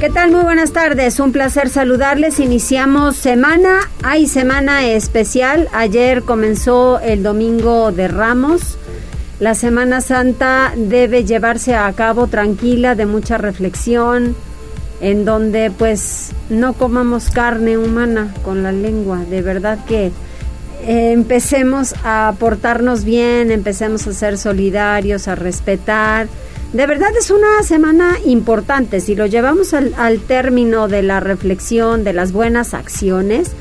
¿Qué tal? Muy buenas tardes. Un placer saludarles. Iniciamos semana. Hay semana especial. Ayer comenzó el domingo de Ramos. La Semana Santa debe llevarse a cabo tranquila, de mucha reflexión, en donde pues no comamos carne humana con la lengua. De verdad que eh, empecemos a portarnos bien, empecemos a ser solidarios, a respetar de verdad es una semana importante. Si lo llevamos al, término de la reflexión, de las buenas acciones,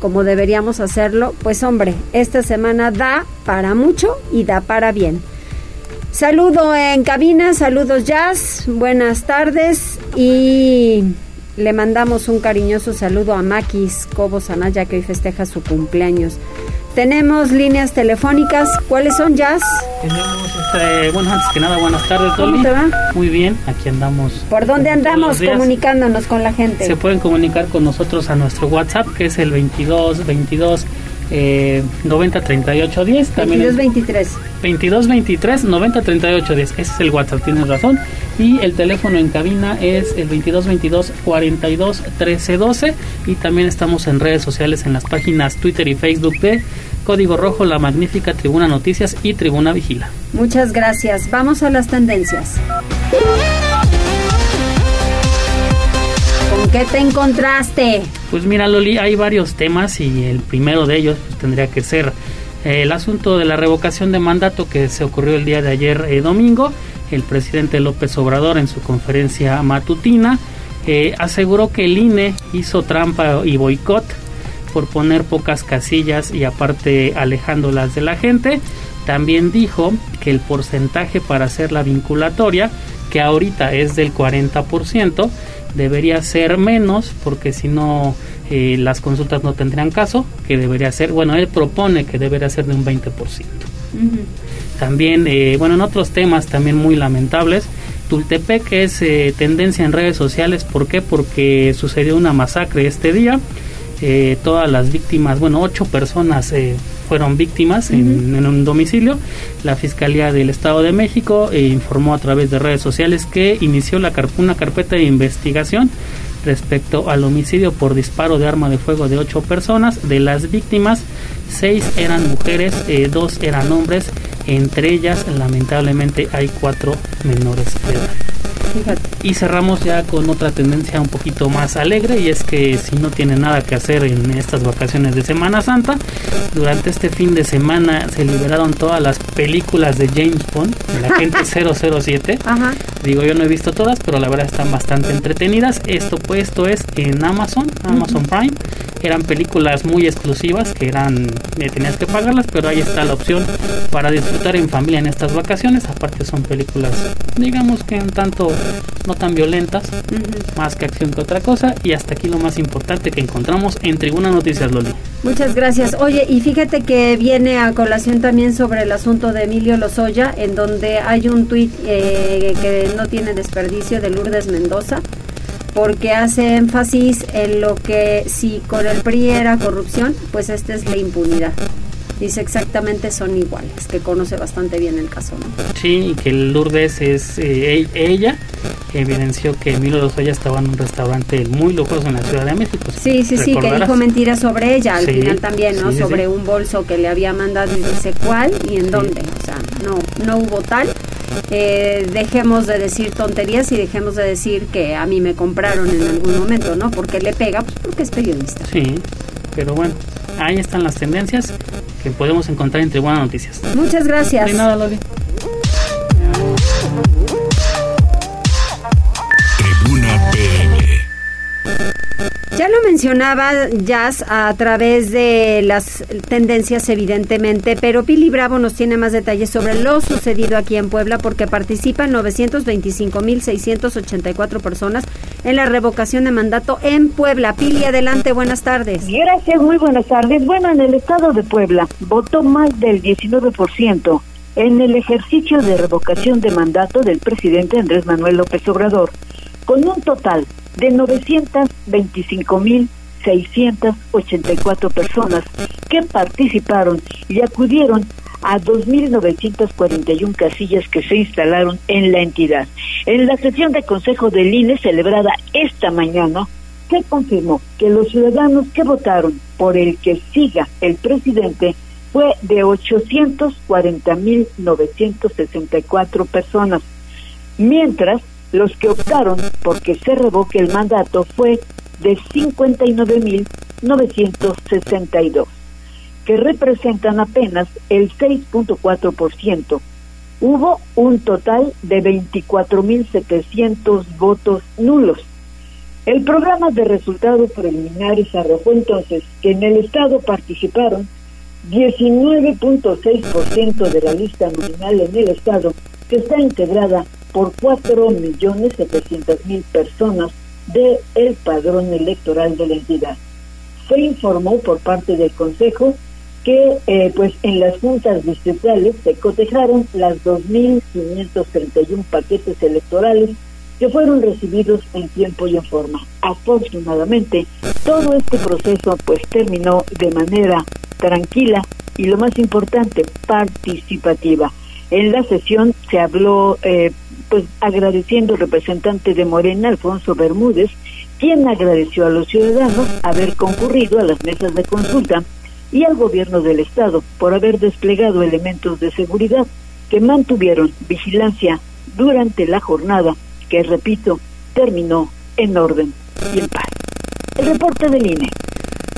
como deberíamos hacerlo, pues hombre, esta semana da para mucho y da para bien. Saludo en cabina, saludos Jazz, buenas tardes y le mandamos un cariñoso saludo a Maquis Cobos Anaya que hoy festeja su cumpleaños. Tenemos líneas telefónicas. ¿Cuáles son, Jazz? Tenemos, este, bueno, antes que nada, buenas tardes, Dolly. ¿Cómo te va? Muy bien, aquí andamos. ¿Por dónde andamos comunicándonos con la gente? Se pueden comunicar con nosotros a nuestro WhatsApp, que es el 22 22 eh, 90 38 10. También 22 23. 22 23 90 38 10. Ese es el WhatsApp, tienes razón. Y el teléfono en cabina es el 22 22 42 13 12. Y también estamos en redes sociales en las páginas Twitter y Facebook de Código Rojo, La Magnífica Tribuna Noticias y Tribuna Vigila. Muchas gracias. Vamos a las tendencias. Qué te encontraste? Pues mira, Loli, hay varios temas y el primero de ellos pues, tendría que ser eh, el asunto de la revocación de mandato que se ocurrió el día de ayer eh, domingo. El presidente López Obrador en su conferencia matutina eh, aseguró que el INE hizo trampa y boicot por poner pocas casillas y aparte alejándolas de la gente. También dijo que el porcentaje para hacer la vinculatoria, que ahorita es del 40%, debería ser menos porque si no eh, las consultas no tendrían caso, que debería ser, bueno, él propone que debería ser de un 20%. También, eh, bueno, en otros temas también muy lamentables, Tultepec es eh, tendencia en redes sociales, ¿por qué? Porque sucedió una masacre este día, todas las víctimas, bueno, ocho personas fueron víctimas en, un domicilio. La Fiscalía del Estado de México informó a través de redes sociales que inició la una carpeta de investigación respecto al homicidio por disparo de arma de fuego de ocho personas. De las víctimas, seis eran mujeres, eh, dos eran hombres. Entre ellas, lamentablemente, hay cuatro menores de edad. Y cerramos ya con otra tendencia un poquito más alegre y es que si no tiene nada que hacer en estas vacaciones de Semana Santa, durante este fin de semana se liberaron todas las películas de James Bond, la gente 007. Digo, yo no he visto todas, pero la verdad están bastante entretenidas. Esto puesto es en Amazon, Amazon Prime. Eran películas muy exclusivas que eran, eh, tenías que pagarlas, pero ahí está la opción para disfrutar en familia en estas vacaciones. Aparte son películas, digamos que un tanto no tan violentas, más que acción que otra cosa. Y hasta aquí lo más importante que encontramos en Tribuna Noticias Loli. Muchas gracias. Oye, y fíjate que viene a colación también sobre el asunto de Emilio Lozoya, en donde hay un tuit eh, que no tiene desperdicio de Lourdes Mendoza porque hace énfasis en lo que si con el PRI era corrupción, pues esta es la impunidad. Dice exactamente son iguales, que conoce bastante bien el caso, ¿no? Sí, y que Lourdes es eh, e-, ella, evidenció que Emilio Lozoya estaba en un restaurante muy lujoso en la Ciudad de México. Sí, sí, sí, que dijo mentiras sobre ella al final también, ¿no? sobre un bolso que le había mandado y dice cuál y en dónde. O sea, no, no hubo tal. Eh, dejemos de decir tonterías y dejemos de decir que a mí me compraron en algún momento, ¿no? Porque le pega, pues porque es periodista. Sí, pero bueno, ahí están las tendencias que podemos encontrar entre buenas noticias. Muchas gracias. De nada, Loli. Ya lo mencionaba Jazz a través de las tendencias evidentemente, pero Pili Bravo nos tiene más detalles sobre lo sucedido aquí en Puebla porque participan 925.684 personas en la revocación de mandato en Puebla. Pili, adelante, buenas tardes. Gracias, muy buenas tardes. Bueno, en el estado de Puebla votó más del 19% en el ejercicio de revocación de mandato del presidente Andrés Manuel López Obrador, con un total de 925.684 personas que participaron y acudieron a 2.941 casillas que se instalaron en la entidad. En la sesión de Consejo del INE celebrada esta mañana, se confirmó que los ciudadanos que votaron por el que siga el presidente fue de 840.964 personas, mientras los que optaron porque se revoque el mandato fue de 59.962, que representan apenas el 6.4%. Hubo un total de 24.700 votos nulos. El programa de resultados preliminares arrojó entonces que en el Estado participaron 19.6% de la lista nominal en el Estado, que está integrada por 4.700.000 personas del el padrón electoral de la entidad. Se informó por parte del Consejo que eh, pues en las juntas distritales se cotejaron las 2.531 paquetes electorales que fueron recibidos en tiempo y en forma. Afortunadamente, todo este proceso pues terminó de manera tranquila y lo más importante, participativa. En la sesión se habló, eh, pues agradeciendo al representante de Morena, Alfonso Bermúdez, quien agradeció a los ciudadanos haber concurrido a las mesas de consulta y al gobierno del Estado por haber desplegado elementos de seguridad que mantuvieron vigilancia durante la jornada, que repito, terminó en orden y en paz. El reporte del INE.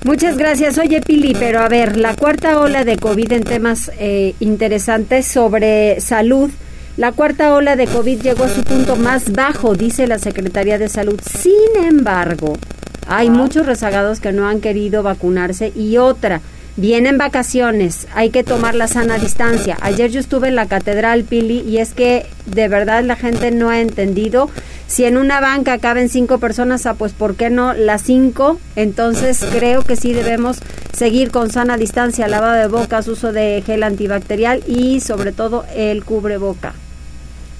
Muchas gracias. Oye, Pili, pero a ver, la cuarta ola de COVID en temas eh, interesantes sobre salud. La cuarta ola de COVID llegó a su punto más bajo, dice la Secretaría de Salud. Sin embargo, hay muchos rezagados que no han querido vacunarse y otra, vienen vacaciones, hay que tomar la sana distancia. Ayer yo estuve en la catedral Pili y es que de verdad la gente no ha entendido si en una banca caben cinco personas, ah, pues ¿por qué no las cinco? Entonces creo que sí debemos seguir con sana distancia, lavado de bocas, uso de gel antibacterial y sobre todo el cubreboca.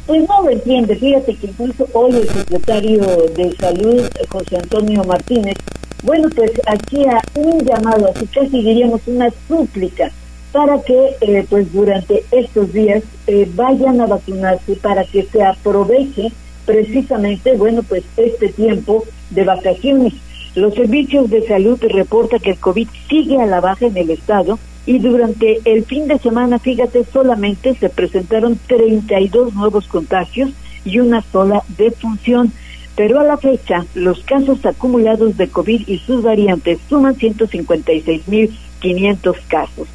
Pues no lo entiende, fíjate que incluso hoy el secretario de Salud, José Antonio Martínez, bueno, pues hacía un llamado, así casi diríamos una súplica, para que eh, pues durante estos días eh, vayan a vacunarse, para que se aproveche precisamente, bueno, pues este tiempo de vacaciones. Los servicios de salud reportan que el COVID sigue a la baja en el estado y durante el fin de semana, fíjate, solamente se presentaron 32 nuevos contagios y una sola defunción. Pero a la fecha, los casos acumulados de COVID y sus variantes suman 156.500 casos.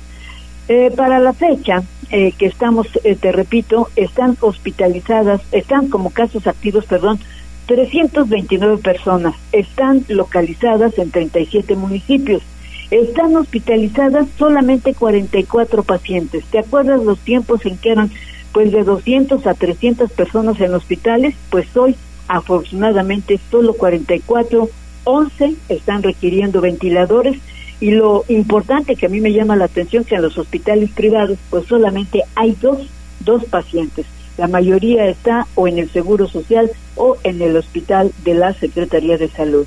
Eh, para la fecha eh, que estamos, eh, te repito, están hospitalizadas, están como casos activos, perdón, 329 personas, están localizadas en 37 municipios, están hospitalizadas solamente 44 pacientes. ¿Te acuerdas los tiempos en que eran pues de 200 a 300 personas en hospitales? Pues hoy, afortunadamente, solo 44, 11 están requiriendo ventiladores y lo importante que a mí me llama la atención que en los hospitales privados pues solamente hay dos, dos pacientes. La mayoría está o en el Seguro Social o en el hospital de la Secretaría de Salud.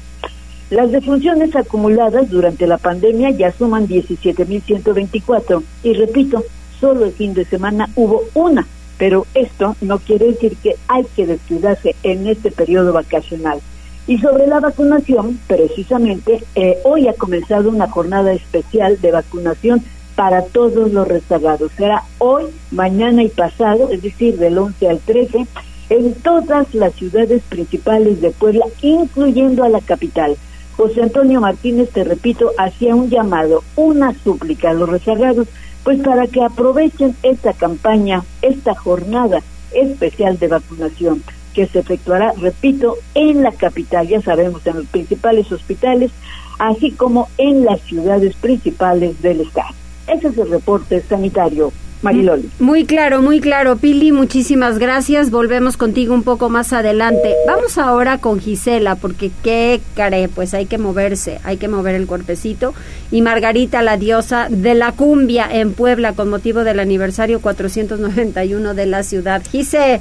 Las defunciones acumuladas durante la pandemia ya suman 17.124 y repito, solo el fin de semana hubo una, pero esto no quiere decir que hay que descuidarse en este periodo vacacional. Y sobre la vacunación, precisamente, eh, hoy ha comenzado una jornada especial de vacunación para todos los rezagados. Será hoy, mañana y pasado, es decir, del 11 al 13, en todas las ciudades principales de Puebla, incluyendo a la capital. José Antonio Martínez, te repito, hacía un llamado, una súplica a los rezagados, pues para que aprovechen esta campaña, esta jornada especial de vacunación que se efectuará, repito, en la capital, ya sabemos, en los principales hospitales, así como en las ciudades principales del estado. Ese es el reporte sanitario. Mariloli. Muy claro, muy claro. Pili, muchísimas gracias. Volvemos contigo un poco más adelante. Vamos ahora con Gisela, porque qué care, pues hay que moverse, hay que mover el cuerpecito. Y Margarita, la diosa de la cumbia en Puebla, con motivo del aniversario 491 de la ciudad. Gise.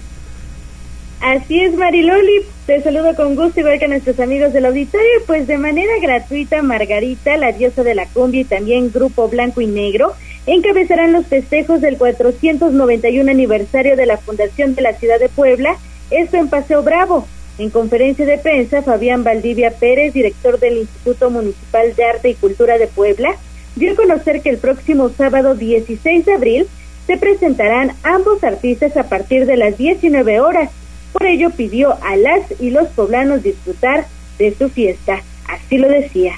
Así es, Mariloli. Te saludo con gusto, igual que a nuestros amigos del auditorio. Pues de manera gratuita, Margarita, la diosa de la cumbia y también Grupo Blanco y Negro encabezarán los festejos del 491 aniversario de la fundación de la ciudad de Puebla, esto en Paseo Bravo. En conferencia de prensa, Fabián Valdivia Pérez, director del Instituto Municipal de Arte y Cultura de Puebla, dio a conocer que el próximo sábado 16 de abril se presentarán ambos artistas a partir de las 19 horas. Por ello pidió a las y los poblanos disfrutar de su fiesta. Así lo decía.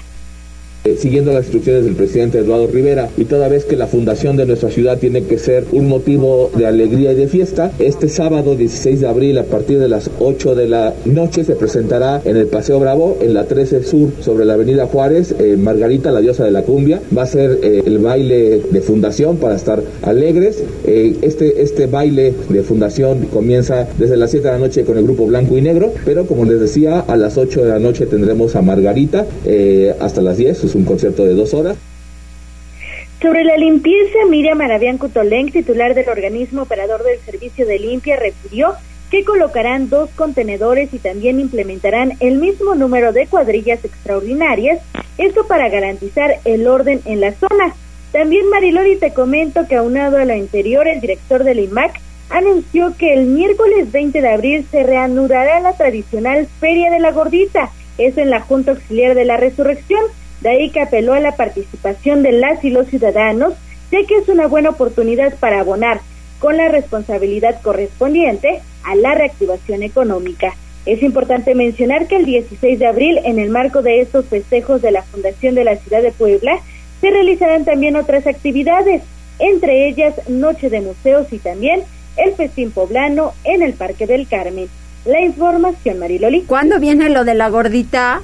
Eh, siguiendo las instrucciones del presidente Eduardo Rivera y toda vez que la fundación de nuestra ciudad tiene que ser un motivo de alegría y de fiesta, este sábado 16 de abril a partir de las 8 de la noche se presentará en el Paseo Bravo, en la 13 Sur, sobre la avenida Juárez, eh, Margarita, la diosa de la cumbia, va a ser eh, el baile de fundación para estar alegres. este, este baile de fundación comienza desde las 7 de la noche con el grupo Blanco y Negro, pero como les decía, a las 8 de la noche tendremos a Margarita hasta las 10 un concierto de dos horas. Sobre la limpieza, Miriam Maravián Cutoleng, titular del organismo operador del servicio de limpia, refirió que colocarán dos contenedores y también implementarán el mismo número de cuadrillas extraordinarias, esto para garantizar el orden en la zona. También Marilori te comento que aunado a lo anterior, el director del IMAC anunció que el miércoles 20 de abril se reanudará la tradicional Feria de la Gordita, eso en la Junta Auxiliar de la Resurrección, de ahí que apeló a la participación de las y los ciudadanos, ya que es una buena oportunidad para abonar con la responsabilidad correspondiente a la reactivación económica. Es importante mencionar que el 16 de abril, en el marco de estos festejos de la Fundación de la Ciudad de Puebla, se realizarán también otras actividades, entre ellas Noche de Museos y también el Festín Poblano en el Parque del Carmen. La información, Mariloli. ¿Cuándo viene lo de la gordita?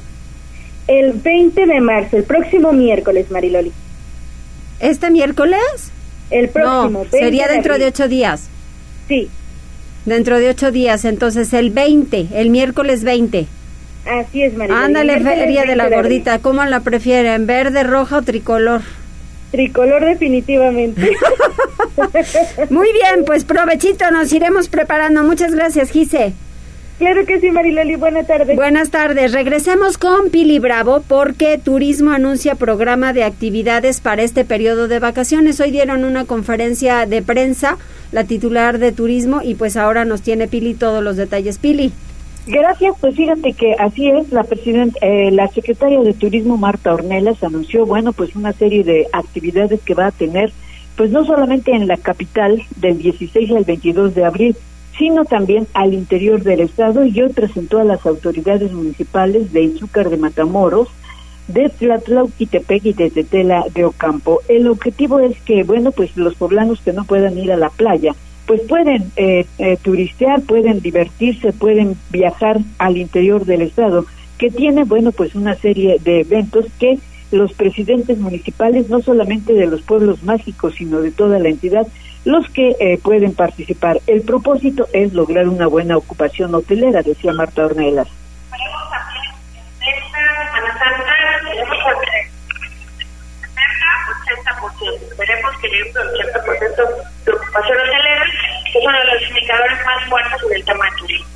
El 20 de marzo, el próximo miércoles, Mariloli. ¿Este miércoles? El próximo. No, sería dentro de, ocho días. Sí. Dentro de ocho días, entonces el 20, el miércoles 20. Así es, Mariloli. Ándale, Feria de la Gordita, ¿cómo la prefieren? ¿Verde, roja o tricolor? Tricolor definitivamente. Muy bien, pues provechito, nos iremos preparando. Muchas gracias, Gise. Claro que sí, Mariloli. Buenas tardes. Buenas tardes. Regresemos con Pili Bravo porque Turismo anuncia programa de actividades para este periodo de vacaciones. Hoy dieron una conferencia de prensa la titular de Turismo y pues ahora nos tiene Pili todos los detalles. Pili. Gracias, pues fíjate que así es, la presidenta, eh, la secretaria de Turismo Marta Ornelas anunció, bueno, pues una serie de actividades que va a tener, pues no solamente en la capital del 16 al 22 de abril, sino también al interior del estado y hoy presentó a las autoridades municipales de Izúcar de Matamoros, de Tlatlauquitepec y de Tetela de Ocampo. El objetivo es que, bueno, pues los poblanos que no puedan ir a la playa, pues pueden eh, eh, turistear, pueden divertirse, pueden viajar al interior del estado, que tiene, bueno, pues una serie de eventos que los presidentes municipales, no solamente de los pueblos mágicos, sino de toda la entidad, los que eh, pueden participar. El propósito es lograr una buena ocupación hotelera, decía Marta Ornelas. Esperemos que llegue un 80% de ocupación hotelera, que es uno de los indicadores más fuertes en el tema de turismo.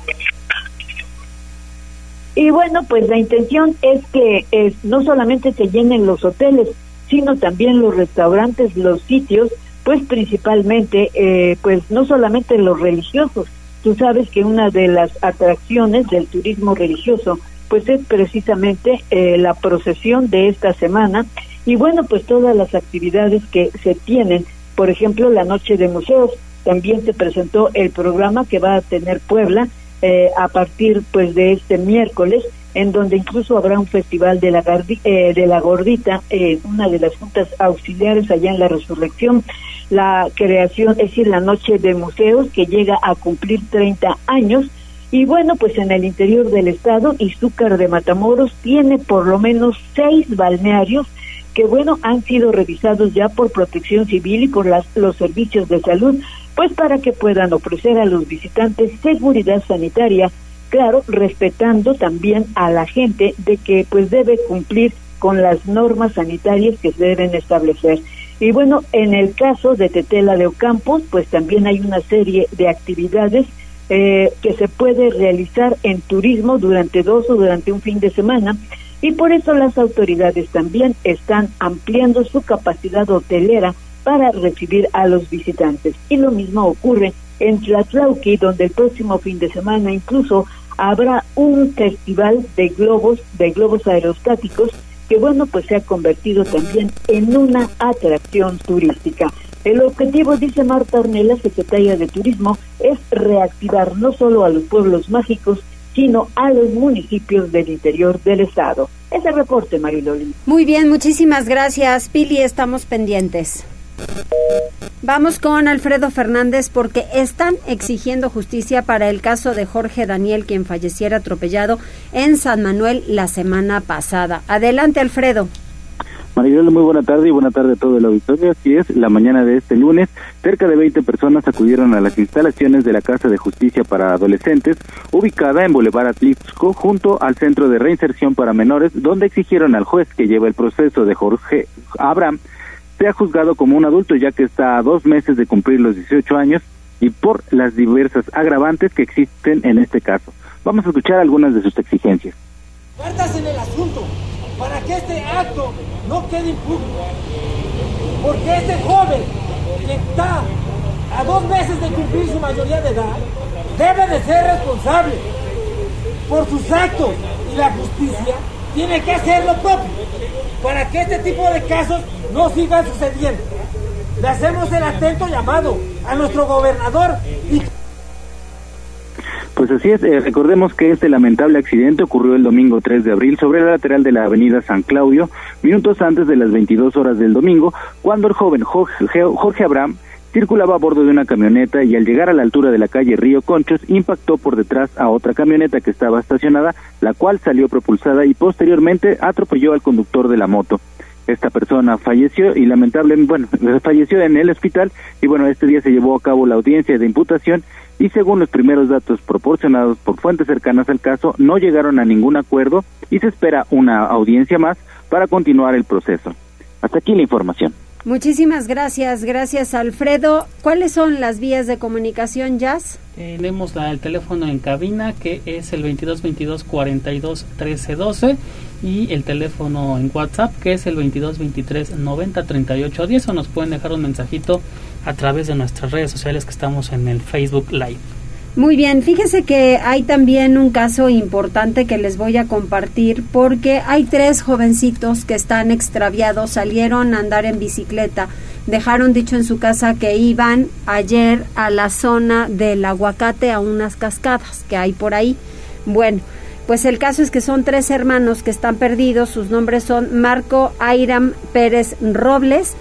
Y bueno, pues la intención es que es, no solamente se llenen los hoteles, sino también los restaurantes, los sitios pues principalmente, eh, pues no solamente los religiosos. Tú sabes que una de las atracciones del turismo religioso, pues es precisamente eh, la procesión de esta semana. Y bueno, pues todas las actividades que se tienen, por ejemplo, la noche de museos, también se presentó el programa que va a tener Puebla eh, a partir pues de este miércoles en donde incluso habrá un festival de la, eh, de la gordita, eh, una de las juntas auxiliares allá en la resurrección, la creación, es decir, la noche de museos que llega a cumplir 30 años. Y bueno, pues en el interior del estado, Izúcar de Matamoros tiene por lo menos seis balnearios que bueno, han sido revisados ya por Protección Civil y por las, los servicios de salud, pues para que puedan ofrecer a los visitantes seguridad sanitaria, claro, respetando también a la gente de que pues debe cumplir con las normas sanitarias que se deben establecer. Y bueno, en el caso de Tetela de Ocampos, pues también hay una serie de actividades eh, que se puede realizar en turismo durante dos o durante un fin de semana y por eso las autoridades también están ampliando su capacidad hotelera para recibir a los visitantes. Y lo mismo ocurre en Tlatlauqui, donde el próximo fin de semana incluso habrá un festival de globos, de globos aerostáticos, que bueno, pues se ha convertido también en una atracción turística. El objetivo, dice Marta Ornella, secretaria de Turismo, es reactivar no solo a los pueblos mágicos, sino a los municipios del interior del estado. Ese reporte, Mariloli. Muy bien, muchísimas gracias, Pili. Estamos pendientes. Vamos con Alfredo Fernández porque están exigiendo justicia para el caso de Jorge Daniel, quien falleciera atropellado en San Manuel la semana pasada. Adelante, Alfredo. Maribel, muy buena tarde y buena tarde a todo el auditorio. Así es, la mañana de este lunes, cerca de 20 personas acudieron a las instalaciones de la Casa de Justicia para Adolescentes, ubicada en Boulevard Atlixco, junto al Centro de Reinserción para Menores, donde exigieron al juez que lleva el proceso de Jorge Abraham sea juzgado como un adulto, ya que está a dos meses de cumplir los 18 años y por las diversas agravantes que existen en este caso. Vamos a escuchar algunas de sus exigencias. en el asunto para que este acto no quede impune. Porque este joven que está a dos meses de cumplir su mayoría de edad debe de ser responsable por sus actos y la justicia tiene que hacer lo propio para que este tipo de casos no sigan sucediendo. Le hacemos el atento llamado a nuestro gobernador y pues así es, eh, recordemos que este lamentable accidente ocurrió el domingo 3 de abril sobre la lateral de la avenida San Claudio, minutos antes de las 22 horas del domingo, cuando el joven Jorge, Jorge Abraham circulaba a bordo de una camioneta y al llegar a la altura de la calle Río Conchos impactó por detrás a otra camioneta que estaba estacionada, la cual salió propulsada y posteriormente atropelló al conductor de la moto. Esta persona falleció y lamentablemente, bueno, falleció en el hospital y bueno, este día se llevó a cabo la audiencia de imputación y según los primeros datos proporcionados por fuentes cercanas al caso, no llegaron a ningún acuerdo y se espera una audiencia más para continuar el proceso. Hasta aquí la información. Muchísimas gracias, gracias Alfredo. ¿Cuáles son las vías de comunicación, Jazz? Tenemos el teléfono en cabina que es el 22 22 42 13 12 y el teléfono en WhatsApp que es el 22 23 90 38 10 o nos pueden dejar un mensajito a través de nuestras redes sociales que estamos en el Facebook Live. Muy bien, fíjese que hay también un caso importante que les voy a compartir porque hay tres jovencitos que están extraviados, salieron a andar en bicicleta, dejaron dicho en su casa que iban ayer a la zona del aguacate a unas cascadas que hay por ahí. Bueno, pues el caso es que son tres hermanos que están perdidos, sus nombres son Marco Airam Pérez Robles,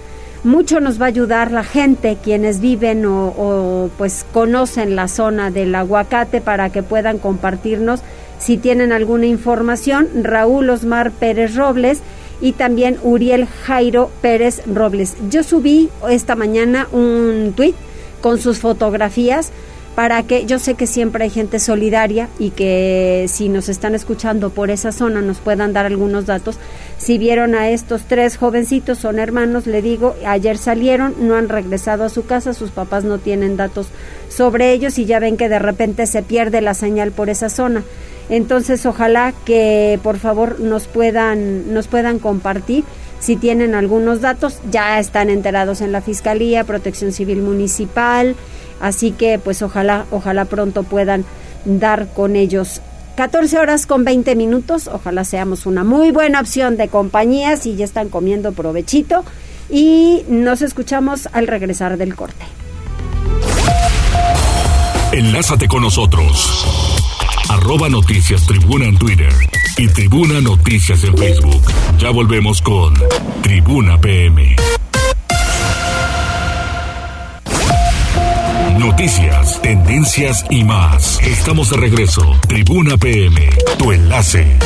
mucho nos va a ayudar la gente, quienes viven o, pues conocen la zona del aguacate para que puedan compartirnos si tienen alguna información. Raúl Osmar Pérez Robles y también Uriel Jairo Pérez Robles. Yo subí esta mañana un tweet con sus fotografías para que yo sé que siempre hay gente solidaria y que si nos están escuchando por esa zona nos puedan dar algunos datos. Si vieron a estos tres jovencitos, son hermanos, le digo, ayer salieron, no han regresado a su casa, sus papás no tienen datos sobre ellos y ya ven que de repente se pierde la señal por esa zona. Entonces, ojalá que por favor nos puedan nos puedan compartir si tienen algunos datos, ya están enterados en la Fiscalía, Protección Civil Municipal, Así que pues ojalá, ojalá pronto puedan dar con ellos. 14 horas con 20 minutos, ojalá seamos una muy buena opción de compañía si ya están comiendo provechito y nos escuchamos al regresar del corte. Enlázate con nosotros. Arroba Noticias Tribuna en Twitter y Tribuna Noticias en Facebook. Ya volvemos con Tribuna PM. Noticias, tendencias y más. Estamos de regreso. Tribuna PM, tu enlace.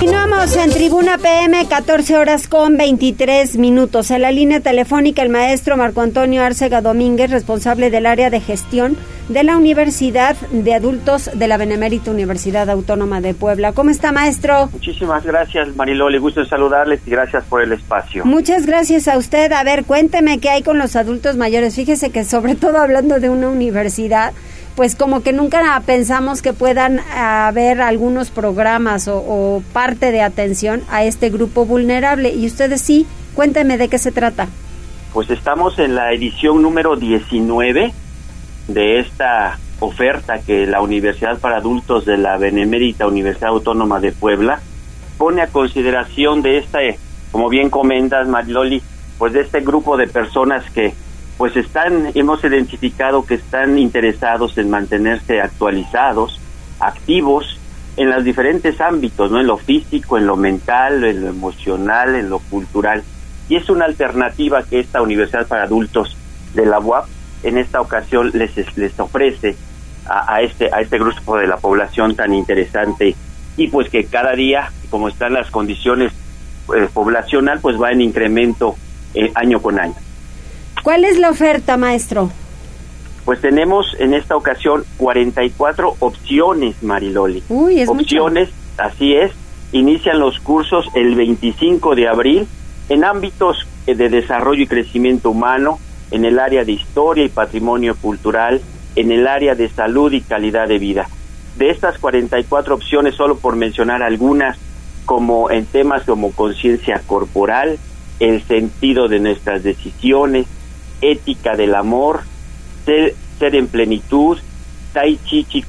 Continuamos en Tribuna PM, 14 horas con 23 minutos. En la línea telefónica, el maestro Marco Antonio Arcega Domínguez, responsable del área de gestión de la Universidad de Adultos de la Benemérita Universidad Autónoma de Puebla. ¿Cómo está, maestro? Muchísimas gracias, Mariloli. Gusto en saludarles y gracias por el espacio. Muchas gracias a usted. A ver, cuénteme qué hay con los adultos mayores. Fíjese que, sobre todo hablando de una universidad, pues como que nunca pensamos que puedan haber algunos programas o, parte de atención a este grupo vulnerable. Y ustedes sí, cuéntenme de qué se trata. Pues estamos en la edición número 19 de esta oferta que la Universidad para Adultos de la Benemérita Universidad Autónoma de Puebla pone a consideración de esta, como bien comentas, Mariloli, pues de este grupo de personas que pues están, hemos identificado que están interesados en mantenerse actualizados, activos en los diferentes ámbitos, ¿no? En lo físico, en lo mental, en lo emocional, en lo cultural. Y es una alternativa que esta Universidad para Adultos de la UAP en esta ocasión les, les ofrece a, este, a este grupo de la población tan interesante y pues que cada día, como están las condiciones eh, poblacional, pues va en incremento eh, año con año. ¿Cuál es la oferta, maestro? Pues tenemos en esta ocasión 44 opciones, Mariloli. Uy, es opciones, así es. Inician los cursos el 25 de abril en ámbitos eh, de desarrollo y crecimiento humano, en el área de historia y patrimonio cultural, en el área de salud y calidad de vida. De estas 44 opciones, solo por mencionar algunas, como en temas como conciencia corporal, el sentido de nuestras decisiones, ética del amor, ser, en plenitud, tai chi chi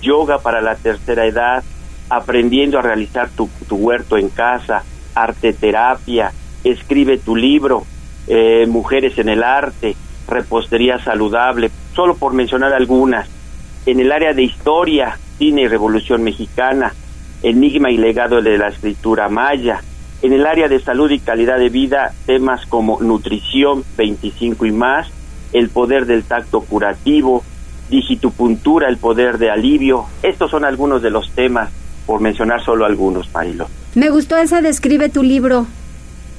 yoga para la tercera edad, aprendiendo a realizar tu, tu huerto en casa, arte terapia, escribe tu libro, eh, mujeres en el arte, repostería saludable, solo por mencionar algunas. En el área de historia, cine y revolución mexicana, enigma y legado de la escritura maya, en el área de salud y calidad de vida, temas como nutrición 25 y más, el poder del tacto curativo, digitupuntura, el poder de alivio. Estos son algunos de los temas, por mencionar solo algunos, Marilo. Me gustó esa describe tu libro.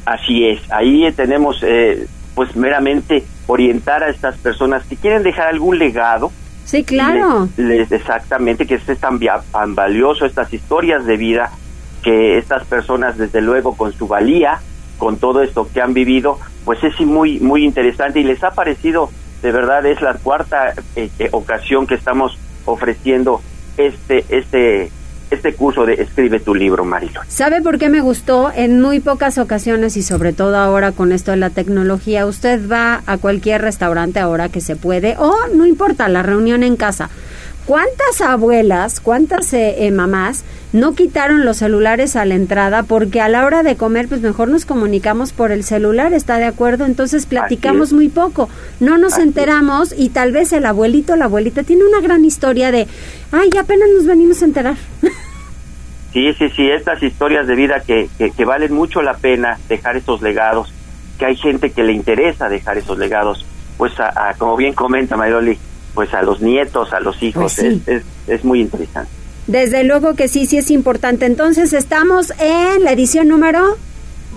Así es, ahí tenemos eh, pues meramente orientar a estas personas que quieren dejar algún legado. Sí, claro. exactamente, que es tan, tan valioso estas historias de vida que estas personas, desde luego, con su valía, con todo esto que han vivido, pues es muy, muy interesante y les ha parecido, de verdad, es la cuarta eh, ocasión que estamos ofreciendo este, este, este curso de Escribe tu libro, Marilo. ¿Sabe por qué me gustó? En muy pocas ocasiones y sobre todo ahora con esto de la tecnología, usted va a cualquier restaurante ahora que se puede o no importa, la reunión en casa ¿Cuántas abuelas, cuántas eh, eh, mamás no quitaron los celulares a la entrada porque a la hora de comer pues mejor nos comunicamos por el celular, ¿está de acuerdo? Entonces platicamos muy poco, no nos enteramos y tal vez el abuelito, la abuelita tiene una gran historia de, ay, apenas nos venimos a enterar. Sí, sí, sí, estas historias de vida que, que, valen mucho la pena dejar estos legados, que hay gente que le interesa dejar esos legados, pues a, como bien comenta Mayroli, pues a los nietos, a los hijos. Pues es, es, muy interesante. Desde luego que sí, sí es importante. Entonces estamos en la edición número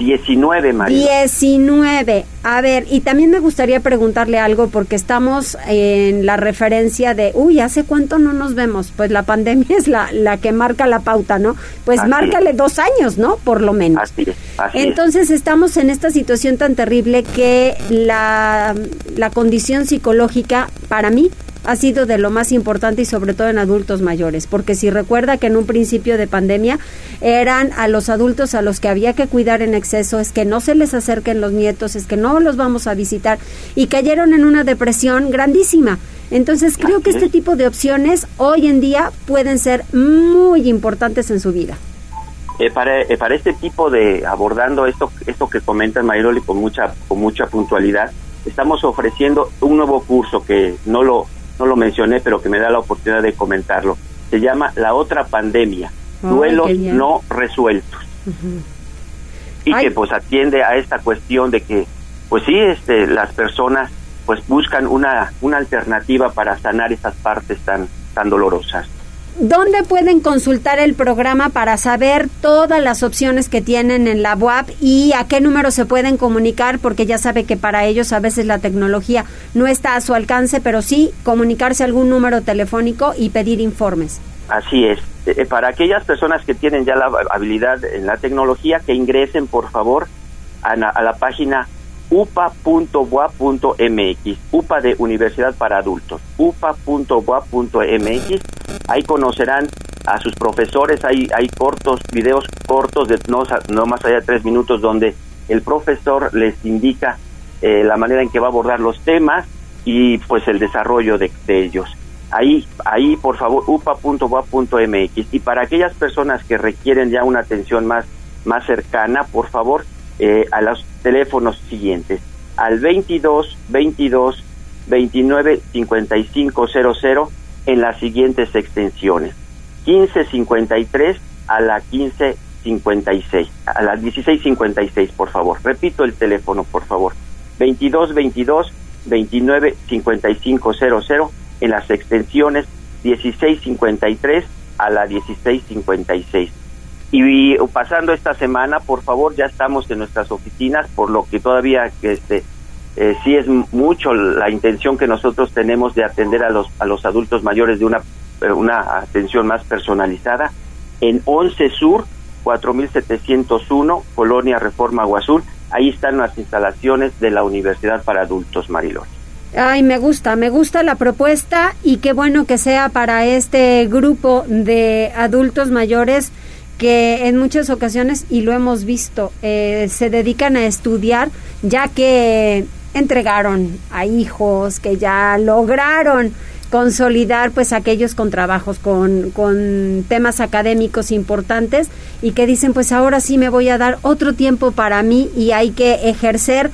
19, María. 19. A ver, y también me gustaría preguntarle algo porque estamos en la referencia de, uy, ¿hace cuánto no nos vemos? Pues la pandemia es la, la que marca la pauta, ¿no? Pues márcale dos años, ¿no? Por lo menos. Así es, Entonces estamos en esta situación tan terrible que la, la condición psicológica, para mí, ha sido de lo más importante y sobre todo en adultos mayores, porque si recuerda que en un principio de pandemia eran a los adultos a los que había que cuidar en exceso, es que no se les acerquen los nietos, es que no los vamos a visitar y cayeron en una depresión grandísima. Entonces creo que este tipo de opciones hoy en día pueden ser muy importantes en su vida. Eh, para, eh, para este tipo de abordando esto esto que comenta Mayroli con mucha con mucha puntualidad estamos ofreciendo un nuevo curso que no lo no lo mencioné, pero que me da la oportunidad de comentarlo. Se llama La otra pandemia, duelos no resueltos. Y que pues atiende a esta cuestión de que, pues sí, este, las personas pues buscan una, una alternativa para sanar esas partes tan, tan dolorosas. ¿Dónde pueden consultar el programa para saber todas las opciones que tienen en la UAP y a qué número se pueden comunicar? Porque ya sabe que para ellos a veces la tecnología no está a su alcance, pero sí comunicarse a algún número telefónico y pedir informes. Así es. Eh, para aquellas personas que tienen ya la habilidad en la tecnología, que ingresen por favor a la, página upa.boa.mx, UPA de Universidad para Adultos, upa.boa.mx. Ahí conocerán a sus profesores, hay, hay cortos, videos cortos de no, más allá de tres minutos donde el profesor les indica eh, la manera en que va a abordar los temas y pues el desarrollo de ellos. Ahí, ahí por favor, upa.boa.mx. Y para aquellas personas que requieren ya una atención más, más cercana, por favor, eh, a los teléfonos siguientes. Al 22 22 29 55 00 en las siguientes extensiones. 1553 a la 1556, a las 1656, por favor. Repito el teléfono, por favor. 22 22 29 55 00 en las extensiones 1653 a la 1656. Y pasando esta semana, por favor, ya estamos en nuestras oficinas, por lo que todavía este eh, sí es mucho la intención que nosotros tenemos de atender a los a los adultos mayores de una eh, una atención más personalizada en 11 Sur 4701 Colonia Reforma Aguazul. Ahí están las instalaciones de la Universidad para Adultos Marilón. Ay, me gusta, me gusta la propuesta y qué bueno que sea para este grupo de adultos mayores que en muchas ocasiones, y lo hemos visto, eh, se dedican a estudiar ya que entregaron a hijos, que ya lograron consolidar pues aquellos con trabajos con, con temas académicos importantes y que dicen pues ahora sí me voy a dar otro tiempo para mí y hay que ejercer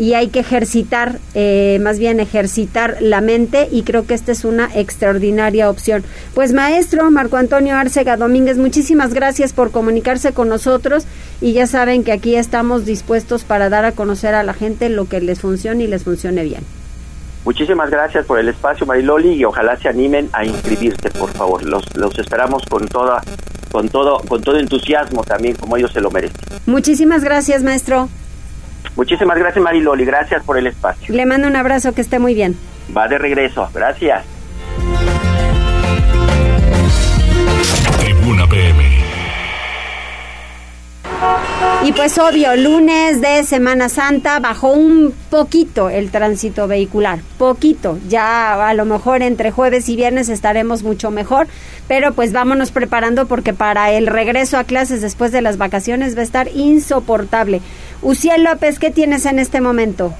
y hay que ejercitar, eh, más bien ejercitar la mente y creo que esta es una extraordinaria opción. Pues maestro Marco Antonio Arcega Domínguez, muchísimas gracias por comunicarse con nosotros y ya saben que aquí estamos dispuestos para dar a conocer a la gente lo que les funcione y les funcione bien. Muchísimas gracias por el espacio, Mariloli, y ojalá se animen a inscribirse, por favor. Los, los esperamos con toda, con todo, con todo entusiasmo también, como ellos se lo merecen. Muchísimas gracias, maestro. Muchísimas gracias, Mariloli. Gracias por el espacio. Le mando un abrazo, que esté muy bien. Va de regreso. Gracias. Tribuna PM. Y pues obvio, lunes de Semana Santa bajó un poquito el tránsito vehicular, poquito. Ya a lo mejor entre jueves y viernes estaremos mucho mejor, pero pues vámonos preparando porque para el regreso a clases después de las vacaciones va a estar insoportable. Uciel López, ¿qué tienes en este momento?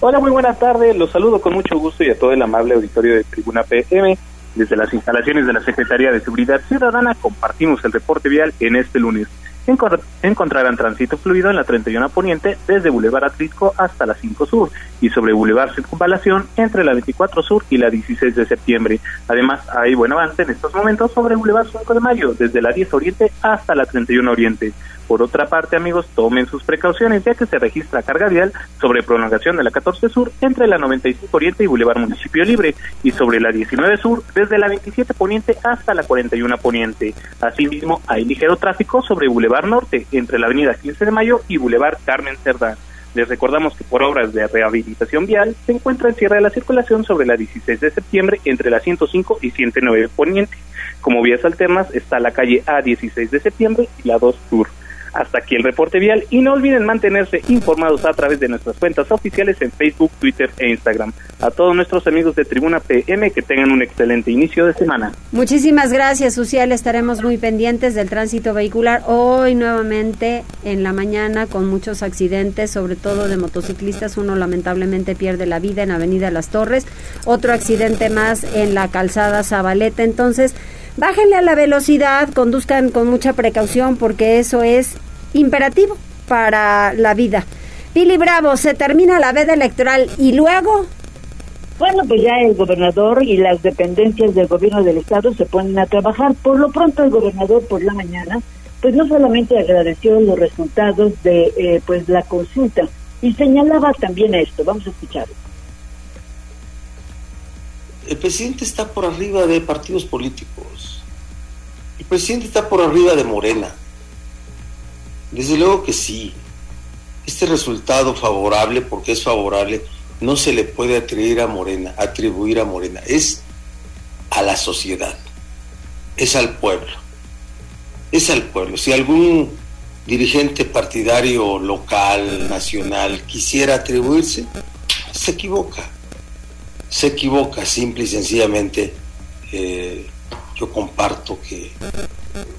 Hola, muy buenas tardes. Los saludo con mucho gusto y a todo el amable auditorio de Tribuna PM. Desde las instalaciones de la Secretaría de Seguridad Ciudadana compartimos el reporte vial en este lunes encontrarán tránsito fluido en la 31 Poniente desde Boulevard Atrisco hasta la 5 Sur y sobre Boulevard Circunvalación entre la 24 Sur y la 16 de septiembre. Además, hay buen avance en estos momentos sobre Boulevard 5 de Mayo desde la 10 Oriente hasta la 31 Oriente. Por otra parte, amigos, tomen sus precauciones ya que se registra carga vial sobre prolongación de la 14 Sur entre la 95 Oriente y Boulevard Municipio Libre y sobre la 19 Sur desde la 27 Poniente hasta la 41 Poniente. Asimismo, hay ligero tráfico sobre Boulevard Norte entre la Avenida 15 de Mayo y Boulevard Carmen Cerdán. Les recordamos que por obras de rehabilitación vial se encuentra en cierre de la circulación sobre la 16 de septiembre entre la 105 y 109 Poniente. Como vías alternas está la calle A16 de septiembre y la 2 Sur. Hasta aquí el reporte vial y no olviden mantenerse informados a través de nuestras cuentas oficiales en Facebook, Twitter e Instagram. A todos nuestros amigos de Tribuna PM que tengan un excelente inicio de semana. Muchísimas gracias, Ucial. Estaremos muy pendientes del tránsito vehicular hoy nuevamente en la mañana con muchos accidentes, sobre todo de motociclistas. Uno lamentablemente pierde la vida en Avenida Las Torres, otro accidente más en la calzada Zabaleta. Entonces, Bájenle a la velocidad, conduzcan con mucha precaución porque eso es imperativo para la vida. Pili Bravo, se termina la veda electoral y luego... Bueno, pues ya el gobernador y las dependencias del gobierno del estado se ponen a trabajar. Por lo pronto el gobernador por la mañana, pues no solamente agradeció los resultados de eh, pues la consulta y señalaba también esto. Vamos a escucharlo el presidente está por arriba de partidos políticos. El presidente está por arriba de Morena. Desde luego que sí. Este resultado favorable, porque es favorable, no se le puede atribuir a Morena, atribuir a Morena. Es a la sociedad, es al pueblo, es al pueblo. Si algún dirigente partidario local, nacional, quisiera atribuirse, se equivoca. Se equivoca, simple y sencillamente. Eh, yo comparto que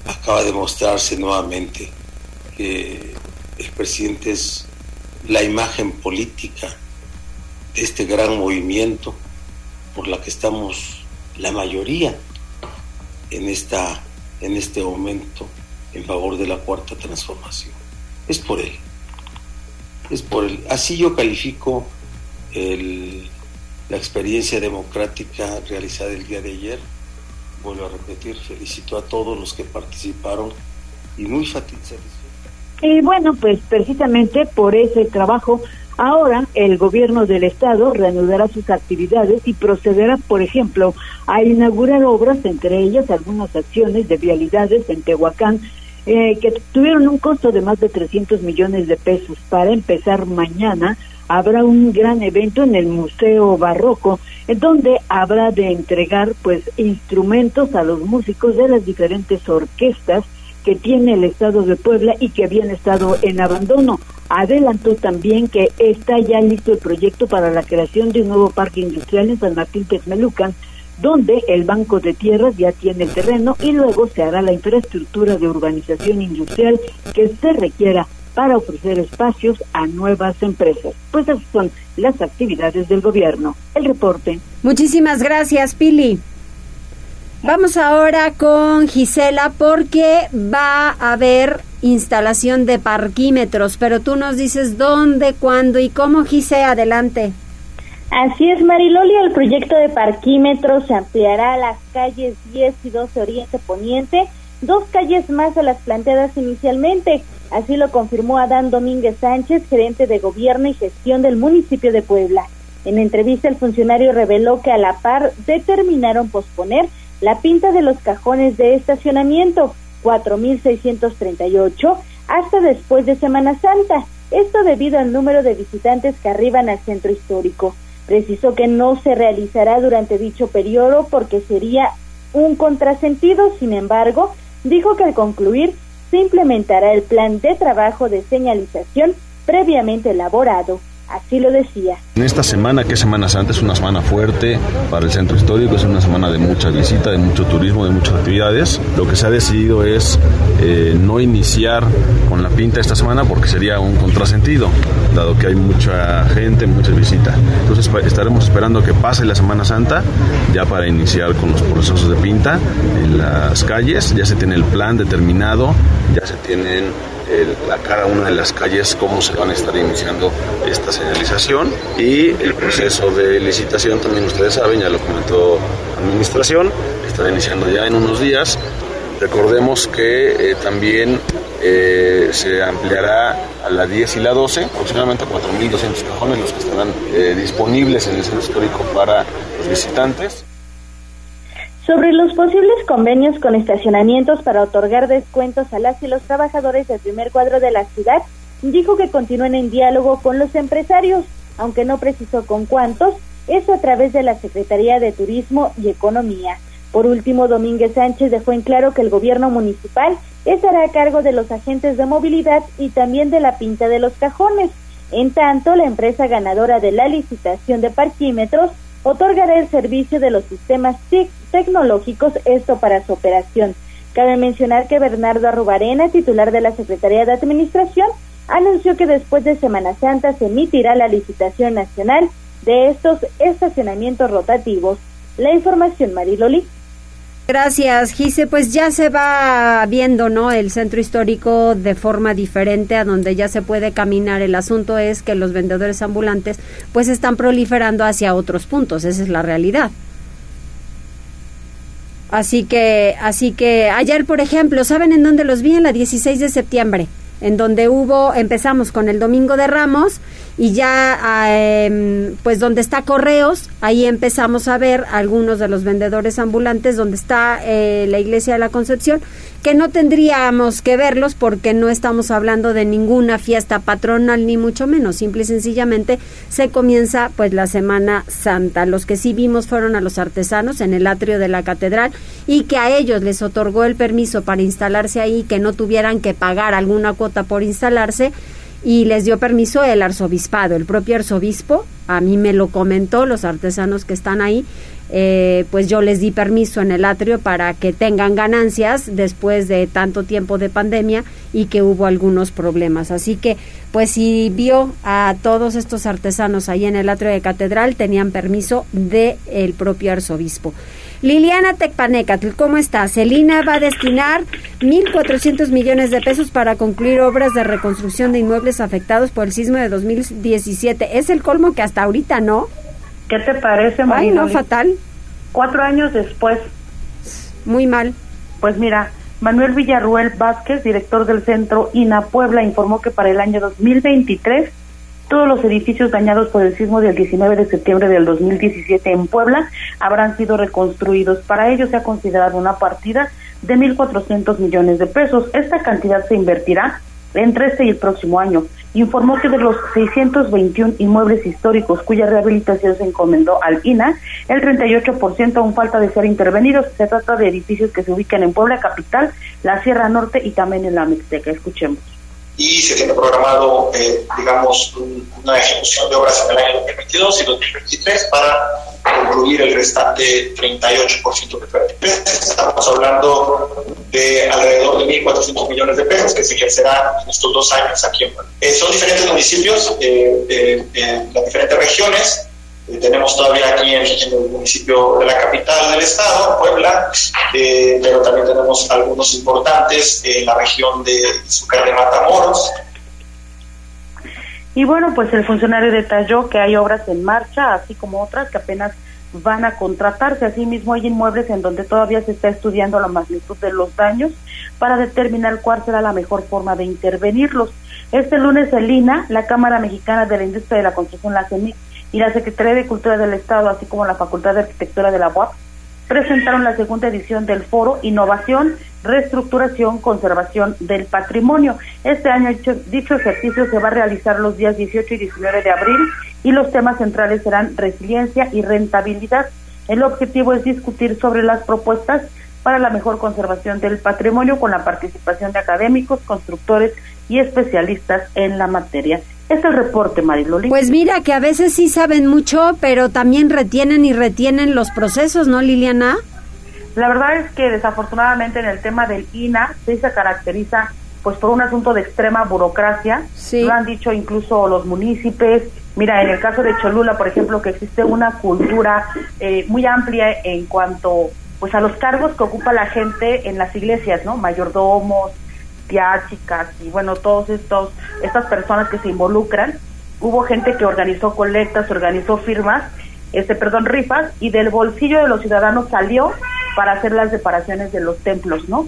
acaba de mostrarse nuevamente que el presidente es la imagen política de este gran movimiento por la que estamos la mayoría en, esta, en este momento en favor de la cuarta transformación. Es por él. Es por él. Así yo califico la experiencia democrática realizada el día de ayer. Vuelvo a repetir, felicito a todos los que participaron y muy satisfecho. Y bueno, pues precisamente por ese trabajo Ahora el gobierno del estado reanudará sus actividades y procederá, por ejemplo, a inaugurar obras, entre ellas algunas acciones de vialidades en Tehuacán, eh, que tuvieron un costo de más de 300 millones de pesos. Para empezar mañana habrá un gran evento en el Museo Barroco, en donde habrá de entregar pues instrumentos a los músicos de las diferentes orquestas que tiene el Estado de Puebla y que habían estado en abandono. Adelantó también que está ya listo el proyecto para la creación de un nuevo parque industrial en San Martín Texmelucan, donde el Banco de Tierras ya tiene el terreno y luego se hará la infraestructura de urbanización industrial que se requiera para ofrecer espacios a nuevas empresas. Pues esas son las actividades del gobierno. El reporte. Muchísimas gracias, Pili. Vamos ahora con Gisela porque va a haber instalación de parquímetros, pero tú nos dices dónde, cuándo y cómo, Gisela, adelante. Así es, Mariloli, el proyecto de parquímetros se ampliará a las calles 10 y 12 Oriente Poniente, dos calles más a las planteadas inicialmente. Así lo confirmó Adán Domínguez Sánchez, gerente de gobierno y gestión del municipio de Puebla. En entrevista, el funcionario reveló que a la par determinaron posponer la pinta de los cajones de estacionamiento, 4.638, hasta después de Semana Santa. Esto debido al número de visitantes que arriban al centro histórico. Precisó que no se realizará durante dicho periodo porque sería un contrasentido. Sin embargo, dijo que al concluir se implementará el plan de trabajo de señalización previamente elaborado. Así lo decía. En esta semana, que Semana Santa, es una semana fuerte para el centro histórico, es una semana de mucha visita, de mucho turismo, de muchas actividades. Lo que se ha decidido es eh, no iniciar con la pinta esta semana porque sería un contrasentido, dado que hay mucha gente, mucha visita. Entonces estaremos esperando que pase la Semana Santa ya para iniciar con los procesos de pinta en las calles. Ya se tiene el plan determinado, ya se tienen a cada una de las calles cómo se van a estar iniciando esta señalización y el proceso de licitación también ustedes saben, ya lo comentó administración, estará iniciando ya en unos días. Recordemos que eh, también eh, se ampliará a la 10 y la 12, aproximadamente 4.200 cajones los que estarán eh, disponibles en el centro histórico para los visitantes. Sobre los posibles convenios con estacionamientos para otorgar descuentos a las y los trabajadores del primer cuadro de la ciudad, dijo que continúen en diálogo con los empresarios, aunque no precisó con cuántos, eso a través de la Secretaría de Turismo y Economía. Por último, Domínguez Sánchez dejó en claro que el gobierno municipal estará a cargo de los agentes de movilidad y también de la pinta de los cajones. En tanto, la empresa ganadora de la licitación de parquímetros otorgará el servicio de los sistemas tecnológicos, esto para su operación. Cabe mencionar que Bernardo Arrubarena, titular de la Secretaría de Administración, anunció que después de Semana Santa se emitirá la licitación nacional de estos estacionamientos rotativos. La información, Mariloli. Gracias, Gise. Pues ya se va viendo, ¿no? El centro histórico de forma diferente, a donde ya se puede caminar. El asunto es que los vendedores ambulantes, pues, están proliferando hacia otros puntos. Esa es la realidad. Así que, así que ayer, por ejemplo, ¿saben en dónde los vi? En la 16 de septiembre en donde hubo, empezamos con el Domingo de Ramos y ya, em, pues donde está Correos, ahí empezamos a ver algunos de los vendedores ambulantes, donde está eh, la Iglesia de la Concepción, que no tendríamos que verlos porque no estamos hablando de ninguna fiesta patronal ni mucho menos, simple y sencillamente se comienza pues la Semana Santa. Los que sí vimos fueron a los artesanos en el atrio de la catedral y que a ellos les otorgó el permiso para instalarse ahí, que no tuvieran que pagar alguna cuota por instalarse y les dio permiso el arzobispado, el propio arzobispo, a mí me lo comentó, los artesanos que están ahí, eh, pues yo les di permiso en el atrio para que tengan ganancias después de tanto tiempo de pandemia y que hubo algunos problemas. Así que, pues si vio a todos estos artesanos ahí en el atrio de catedral, tenían permiso del el propio arzobispo. Liliana Tecpanecatl, ¿cómo está? Celina va a destinar 1.400 millones de pesos para concluir obras de reconstrucción de inmuebles afectados por el sismo de 2017. Es el colmo que hasta ahorita no. ¿Qué te parece, Ay, no, fatal. Cuatro años después. Muy mal. Pues mira, Manuel Villarruel Vázquez, director del Centro INA Puebla, informó que para el año 2023 todos los edificios dañados por el sismo del 19 de septiembre del 2017 en Puebla habrán sido reconstruidos. Para ello se ha considerado una partida de 1.400 millones de pesos. Esta cantidad se invertirá entre este y el próximo año. Informó que de los 621 inmuebles históricos cuya rehabilitación se encomendó al INA, el 38% aún falta de ser intervenidos. Se trata de edificios que se ubican en Puebla Capital, la Sierra Norte y también en la Mixteca. Escuchemos y se tiene programado, eh, digamos, una ejecución de obras en el año 2022 y 2023 para concluir el restante 38% de PPP. Estamos hablando de alrededor de 1.400 millones de pesos que se ejercerán en estos dos años aquí en eh, Son diferentes municipios, eh, las diferentes regiones, tenemos todavía aquí en, el municipio de la capital del estado, Puebla, eh, pero también tenemos algunos importantes en la región de Izúcar de Matamoros. Y bueno, pues el funcionario detalló que hay obras en marcha, así como otras que apenas van a contratarse. Asimismo, hay inmuebles en donde todavía se está estudiando la magnitud de los daños para determinar cuál será la mejor forma de intervenirlos. Este lunes el INA, la Cámara Mexicana de la Industria de la Construcción, la CEMIC, y la Secretaría de Cultura del Estado, así como la Facultad de Arquitectura de la UAP, presentaron la segunda edición del foro Innovación, Reestructuración, Conservación del Patrimonio. Este año dicho ejercicio se va a realizar los días 18 y 19 de abril y los temas centrales serán resiliencia y rentabilidad. El objetivo es discutir sobre las propuestas para la mejor conservación del patrimonio con la participación de académicos, constructores y especialistas en la materia. Es el reporte, Mariloli. Pues mira, que a veces sí saben mucho, pero también retienen y retienen los procesos, ¿no, Liliana? La verdad es que desafortunadamente en el tema del INA sí se caracteriza pues por un asunto de extrema burocracia. Sí. Lo han dicho incluso los municipios. Mira, en el caso de Cholula, por ejemplo, que existe una cultura eh, muy amplia en cuanto pues a los cargos que ocupa la gente en las iglesias, ¿no? Mayordomos, chicas y bueno, todos estos estas personas que se involucran. Hubo gente que organizó colectas, organizó firmas, este, perdón, rifas y del bolsillo de los ciudadanos salió para hacer las separaciones de los templos, ¿no?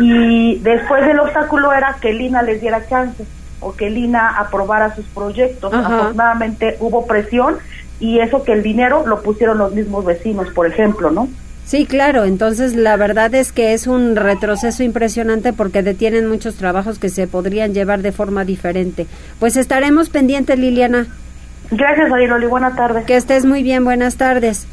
Y después el obstáculo era que Lina les diera chance o que Lina aprobara sus proyectos. Afortunadamente hubo presión y eso que el dinero lo pusieron los mismos vecinos, por ejemplo, ¿no? Sí, claro, entonces la verdad es que es un retroceso impresionante porque detienen muchos trabajos que se podrían llevar de forma diferente. Pues estaremos pendientes, Liliana. Gracias, Ayroli. Buenas tardes. Que estés muy bien. Buenas tardes.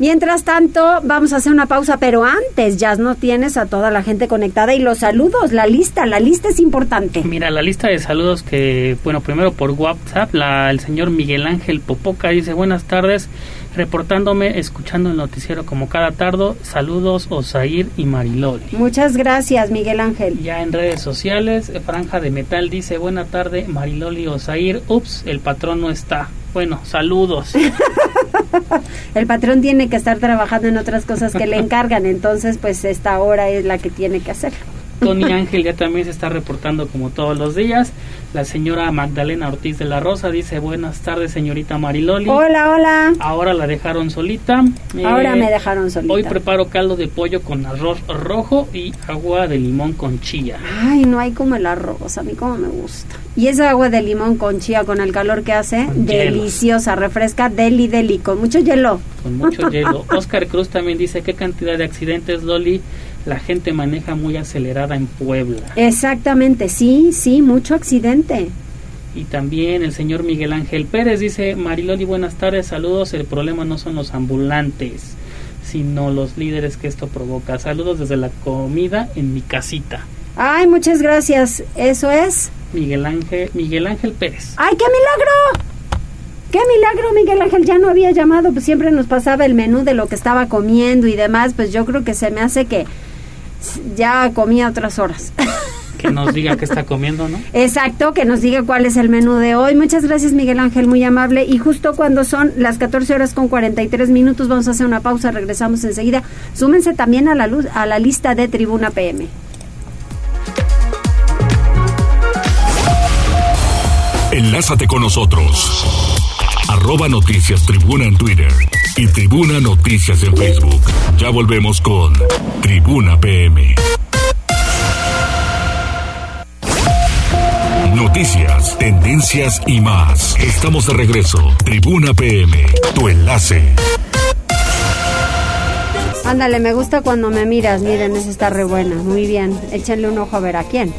Mientras tanto, vamos a hacer una pausa, pero antes ya no tienes a toda la gente conectada y los saludos, la lista, la lista es importante. Mira, la lista de saludos que, bueno, primero por WhatsApp, la, el señor Miguel Ángel Popoca dice buenas tardes reportándome, escuchando el noticiero como cada tarde. Saludos, Osair y Mariloli. Muchas gracias, Miguel Ángel. Ya en redes sociales, Franja de Metal dice, buena tarde, Mariloli Osair. Ups, el patrón no está. Bueno, saludos. el patrón tiene que estar trabajando en otras cosas que le encargan, entonces pues esta hora es la que tiene que hacer. Tony Ángel ya también se está reportando como todos los días. La señora Magdalena Ortiz de la Rosa dice buenas tardes señorita Mariloli. Hola, hola. Ahora la dejaron solita. Ahora me dejaron solita. Hoy preparo caldo de pollo con arroz rojo y agua de limón con chía. Ay, no hay como el arroz, a mí como me gusta. Y esa agua de limón con chía con el calor que hace, deliciosa, refresca, deli, deli, con mucho hielo. Con mucho hielo. Oscar Cruz también dice qué cantidad de accidentes, Loli la gente maneja muy acelerada en Puebla. Exactamente, sí, sí, mucho accidente. Y también el señor Miguel Ángel Pérez dice, Mariloli, buenas tardes, saludos, el problema no son los ambulantes, sino los líderes que esto provoca. Saludos desde la comida en mi casita. Ay, muchas gracias. Eso es Miguel Ángel Miguel Ángel Pérez. Ay, qué milagro. ¡Qué milagro, Miguel Ángel! Ya no había llamado, pues siempre nos pasaba el menú de lo que estaba comiendo y demás, pues yo creo que se me hace que ya comía otras horas. Que nos diga qué está comiendo, ¿no? Exacto, que nos diga cuál es el menú de hoy. Muchas gracias, Miguel Ángel, muy amable. Y justo cuando son las 14 horas con 43 minutos, vamos a hacer una pausa, regresamos enseguida. Súmense también a la, luz, a la lista de Tribuna PM. Enlázate con nosotros. Arroba Noticias Tribuna en Twitter y Tribuna Noticias en Facebook. Ya volvemos con Tribuna PM. Noticias, tendencias y más. Estamos de regreso. Tribuna PM, tu enlace. Ándale, me gusta cuando me miras. Miren, esa está re buena. Muy bien. Échenle un ojo a ver a quién.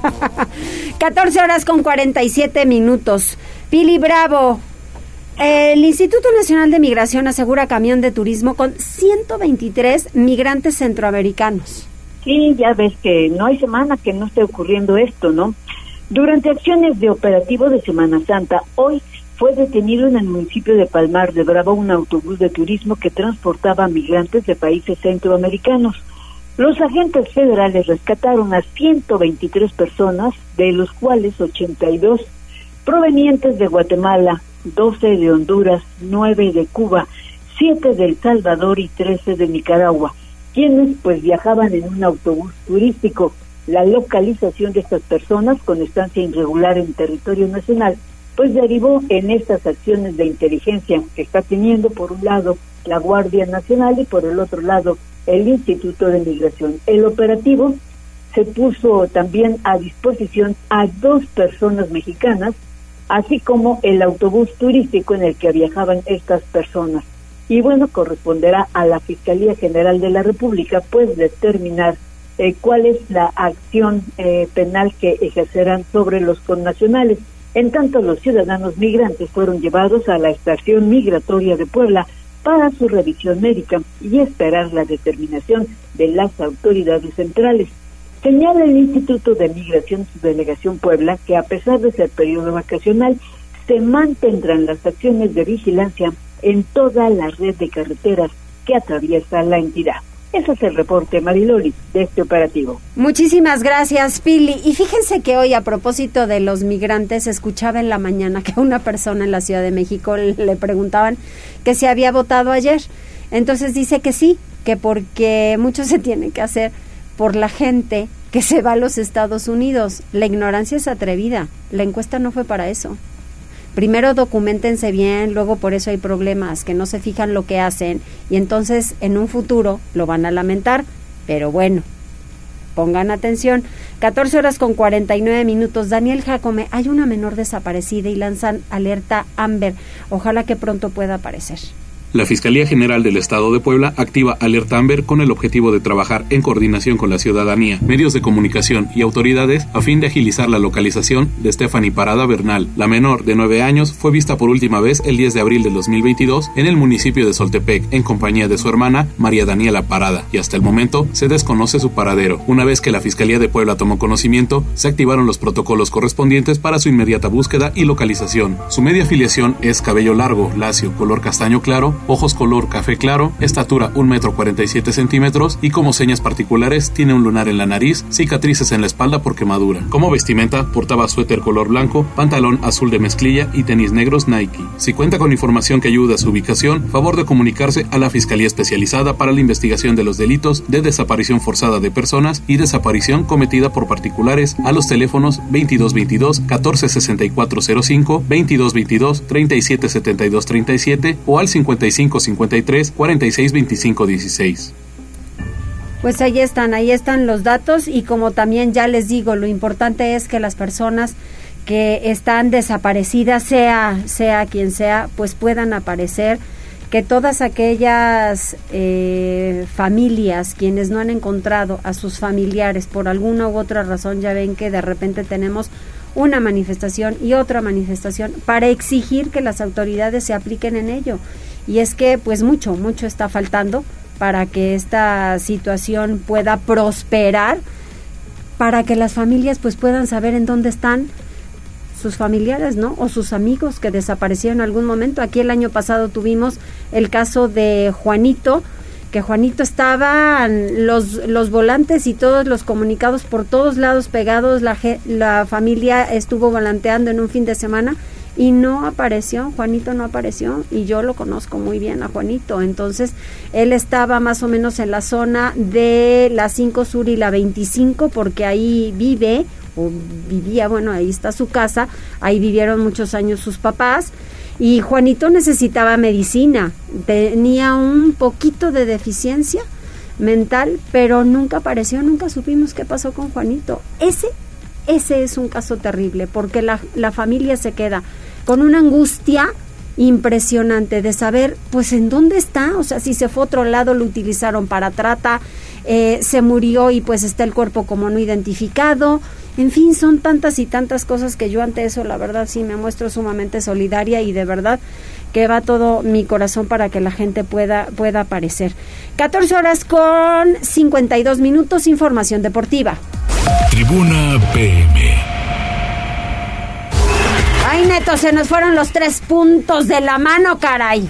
14 horas con 47 minutos. Pili Bravo, el Instituto Nacional de Migración asegura camión de turismo con 123 migrantes centroamericanos. Sí, ya ves que no hay semana que no esté ocurriendo esto, ¿no? Durante acciones de operativo de Semana Santa, hoy fue detenido en el municipio de Palmar de Bravo un autobús de turismo que transportaba migrantes de países centroamericanos. Los agentes federales rescataron a 123 personas, de los cuales 82 provenientes de Guatemala, 12 de Honduras, 9 de Cuba, 7 de El Salvador y 13 de Nicaragua, quienes pues viajaban en un autobús turístico. La localización de estas personas con estancia irregular en territorio nacional pues derivó en estas acciones de inteligencia que está teniendo por un lado la Guardia Nacional y por el otro lado el Instituto de Migración. El operativo se puso también a disposición a dos personas mexicanas así como el autobús turístico en el que viajaban estas personas. Y bueno, corresponderá a la Fiscalía General de la República pues determinar eh, cuál es la acción eh, penal que ejercerán sobre los connacionales. En tanto, los ciudadanos migrantes fueron llevados a la estación migratoria de Puebla para su revisión médica y esperar la determinación de las autoridades centrales. Señala el Instituto de Migración su delegación Puebla que a pesar de ser periodo vacacional, se mantendrán las acciones de vigilancia en toda la red de carreteras que atraviesa la entidad. Ese es el reporte, Mariloli, de este operativo. Muchísimas gracias, Pili. Y fíjense que hoy, a propósito de los migrantes, escuchaba en la mañana que una persona en la Ciudad de México le preguntaban que si había votado ayer. Entonces dice que sí, que porque mucho se tiene que hacer por la gente que se va a los Estados Unidos. La ignorancia es atrevida. La encuesta no fue para eso. Primero documentense bien, luego por eso hay problemas, que no se fijan lo que hacen y entonces en un futuro lo van a lamentar. Pero bueno, pongan atención. 14 horas con 49 minutos. Daniel Jacome, hay una menor desaparecida y lanzan alerta Amber. Ojalá que pronto pueda aparecer. La Fiscalía General del Estado de Puebla activa Alerta Amber con el objetivo de trabajar en coordinación con la ciudadanía, medios de comunicación y autoridades a fin de agilizar la localización de Stephanie Parada Bernal. La menor, de 9 años, fue vista por última vez el 10 de abril de 2022 en el municipio de Soltepec, en compañía de su hermana, María Daniela Parada, y hasta el momento se desconoce su paradero. Una vez que la Fiscalía de Puebla tomó conocimiento, se activaron los protocolos correspondientes para su inmediata búsqueda y localización. Su media afiliación es cabello largo, lacio, color castaño claro, ojos color café claro, estatura 1 metro 47 centímetros y como señas particulares tiene un lunar en la nariz, cicatrices en la espalda por quemadura. Como vestimenta portaba suéter color blanco, pantalón azul de mezclilla y tenis negros Nike. Si cuenta con información que ayude a su ubicación, favor de comunicarse a la Fiscalía Especializada para la Investigación de los Delitos de Desaparición Forzada de Personas y Desaparición cometida por particulares a los teléfonos 2222 146405, 2222 377237 o al 5553 462516. Pues ahí están, ahí están los datos y como también ya les digo, lo importante es que las personas que están desaparecidas, sea, sea quien sea, pues puedan aparecer, que todas aquellas eh, familias, quienes no han encontrado a sus familiares por alguna u otra razón, ya ven que de repente tenemos una manifestación y otra manifestación para exigir que las autoridades se apliquen en ello. Y es que pues mucho, mucho está faltando para que esta situación pueda prosperar, para que las familias pues puedan saber en dónde están sus familiares, ¿no? O sus amigos que desaparecieron en algún momento. Aquí el año pasado tuvimos el caso de Juanito, que Juanito estaba los, los volantes y todos los comunicados por todos lados pegados, la, la familia estuvo volanteando en un fin de semana y no apareció, Juanito no apareció y yo lo conozco muy bien a Juanito, entonces él estaba más o menos en la zona de la 5 Sur y la 25 porque ahí vive o vivía, bueno, ahí está su casa, ahí vivieron muchos años sus papás y Juanito necesitaba medicina, tenía un poquito de deficiencia mental, pero nunca apareció, nunca supimos qué pasó con Juanito. Ese ese es un caso terrible porque la, la familia se queda con una angustia impresionante de saber pues en dónde está, o sea, si se fue a otro lado lo utilizaron para trata, eh, se murió y pues está el cuerpo como no identificado, en fin, son tantas y tantas cosas que yo ante eso la verdad sí me muestro sumamente solidaria y de verdad que va todo mi corazón para que la gente pueda, pueda aparecer. 14 horas con 52 minutos, información deportiva. Tribuna PM. Ay, Neto, se nos fueron los tres puntos de la mano, caray.